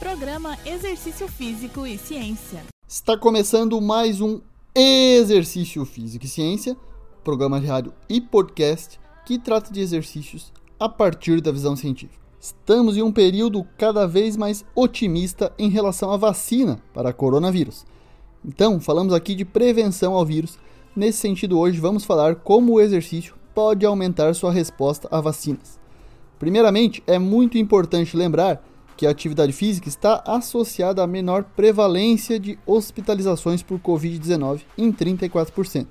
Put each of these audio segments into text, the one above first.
Programa Exercício Físico e Ciência. Está começando mais um Exercício Físico e Ciência, programa de rádio e podcast que trata de exercícios a partir da visão científica. Estamos em um período cada vez mais otimista em relação à vacina para coronavírus. Então, falamos aqui de prevenção ao vírus. Nesse sentido, hoje vamos falar como o exercício pode aumentar sua resposta a vacinas. Primeiramente, é muito importante lembrar que a atividade física está associada à menor prevalência de hospitalizações por Covid-19 em 34%.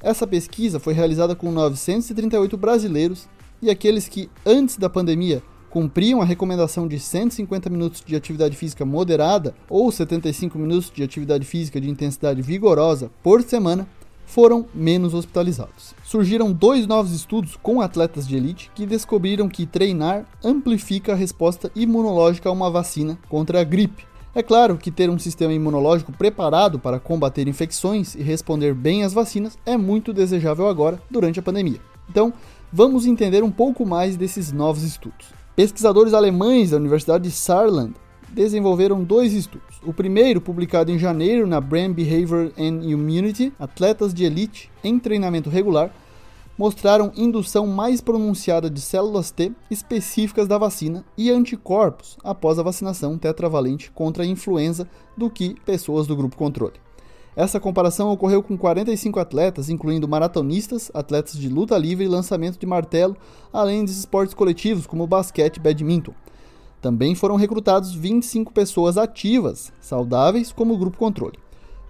Essa pesquisa foi realizada com 938 brasileiros e aqueles que, antes da pandemia, cumpriam a recomendação de 150 minutos de atividade física moderada ou 75 minutos de atividade física de intensidade vigorosa por semana, foram menos hospitalizados. Surgiram dois novos estudos com atletas de elite que descobriram que treinar amplifica a resposta imunológica a uma vacina contra a gripe. É claro que ter um sistema imunológico preparado para combater infecções e responder bem às vacinas é muito desejável agora, durante a pandemia. Então, vamos entender um pouco mais desses novos estudos. Pesquisadores alemães da Universidade de Saarland desenvolveram dois O primeiro, publicado em janeiro na Brain Behavior and Immunity, atletas de elite em treinamento regular, mostraram indução mais pronunciada de células T específicas da vacina e anticorpos após a vacinação tetravalente contra a influenza do que pessoas do grupo controle. Essa comparação ocorreu com 45 atletas, incluindo maratonistas, atletas de luta livre e lançamento de martelo, além de esportes coletivos como basquete e badminton. Também foram recrutados 25 pessoas ativas, saudáveis, como grupo controle.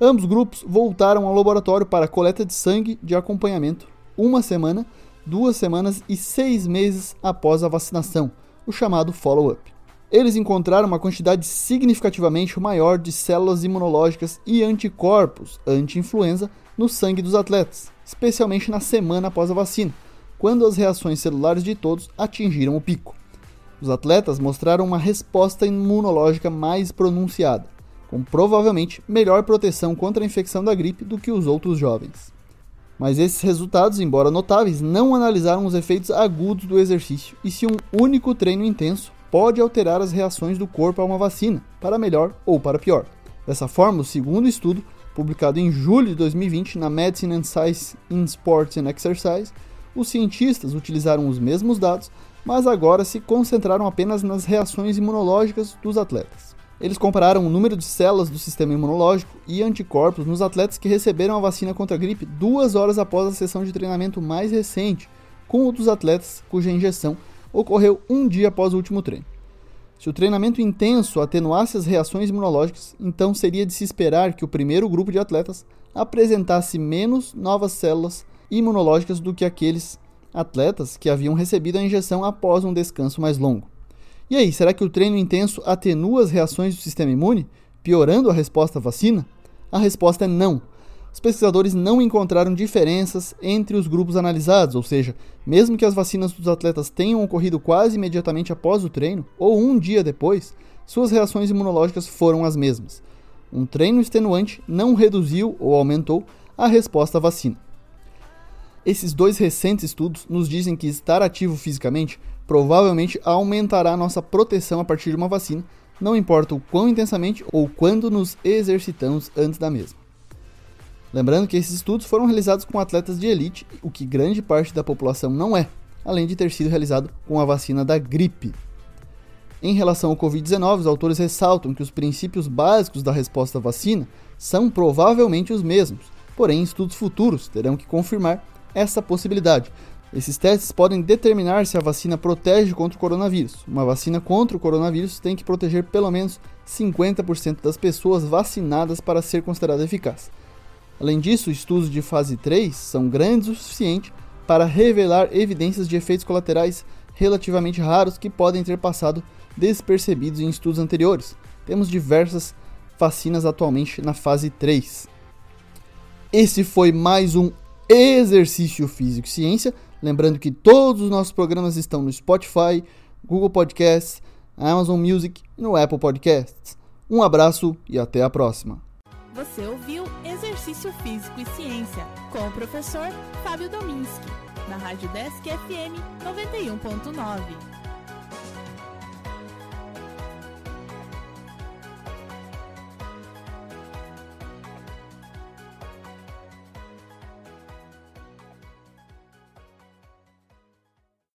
Ambos grupos voltaram ao laboratório para coleta de sangue de acompanhamento uma semana, duas semanas e seis meses após a vacinação, o chamado follow-up. Eles encontraram uma quantidade significativamente maior de células imunológicas e anticorpos anti-influenza no sangue dos atletas, especialmente na semana após a vacina, quando as reações celulares de todos atingiram o pico. Os atletas mostraram uma resposta imunológica mais pronunciada, com provavelmente melhor proteção contra a infecção da gripe do que os outros jovens. Mas esses resultados, embora notáveis, não analisaram os efeitos agudos do exercício e se um único treino intenso pode alterar as reações do corpo a uma vacina, para melhor ou para pior. Dessa forma, o segundo estudo, publicado em julho de 2020 na Medicine and Science in Sports and Exercise, os cientistas utilizaram os mesmos dados, mas agora se concentraram apenas nas reações imunológicas dos atletas. Eles compararam o número de células do sistema imunológico e anticorpos nos atletas que receberam a vacina contra a gripe duas horas após a sessão de treinamento mais recente, com o dos atletas cuja injeção ocorreu um dia após o último treino. Se o treinamento intenso atenuasse as reações imunológicas, então seria de se esperar que o primeiro grupo de atletas apresentasse menos novas células imunológicas do que aqueles atletas que haviam recebido a injeção após um descanso mais longo. E aí, será que o treino intenso atenua as reações do sistema imune, piorando a resposta à vacina? A resposta é não. Os pesquisadores não encontraram diferenças entre os grupos analisados, ou seja, mesmo que as vacinas dos atletas tenham ocorrido quase imediatamente após o treino, ou um dia depois, suas reações imunológicas foram as mesmas. Um treino extenuante não reduziu ou aumentou a resposta à vacina. Esses dois recentes estudos nos dizem que estar ativo fisicamente provavelmente aumentará nossa proteção a partir de uma vacina, não importa o quão intensamente ou quando nos exercitamos antes da mesma. Lembrando que esses estudos foram realizados com atletas de elite, o que grande parte da população não é, além de ter sido realizado com a vacina da gripe. Em relação ao Covid-19, os autores ressaltam que os princípios básicos da resposta à vacina são provavelmente os mesmos, porém, estudos futuros terão que confirmar essa possibilidade. Esses testes podem determinar se a vacina protege contra o coronavírus. Uma vacina contra o coronavírus tem que proteger pelo menos 50% das pessoas vacinadas para ser considerada eficaz. Além disso, estudos de fase 3 são grandes o suficiente para revelar evidências de efeitos colaterais relativamente raros que podem ter passado despercebidos em estudos anteriores. Temos diversas vacinas atualmente na fase 3. Esse foi mais um Exercício Físico e Ciência. Lembrando que todos os nossos programas estão no Spotify, Google Podcasts, Amazon Music e no Apple Podcasts. Um abraço e até a próxima. Você ouviu Exercício Físico e Ciência com o professor Fábio Dominski, na Rádio Desk FM 91.9.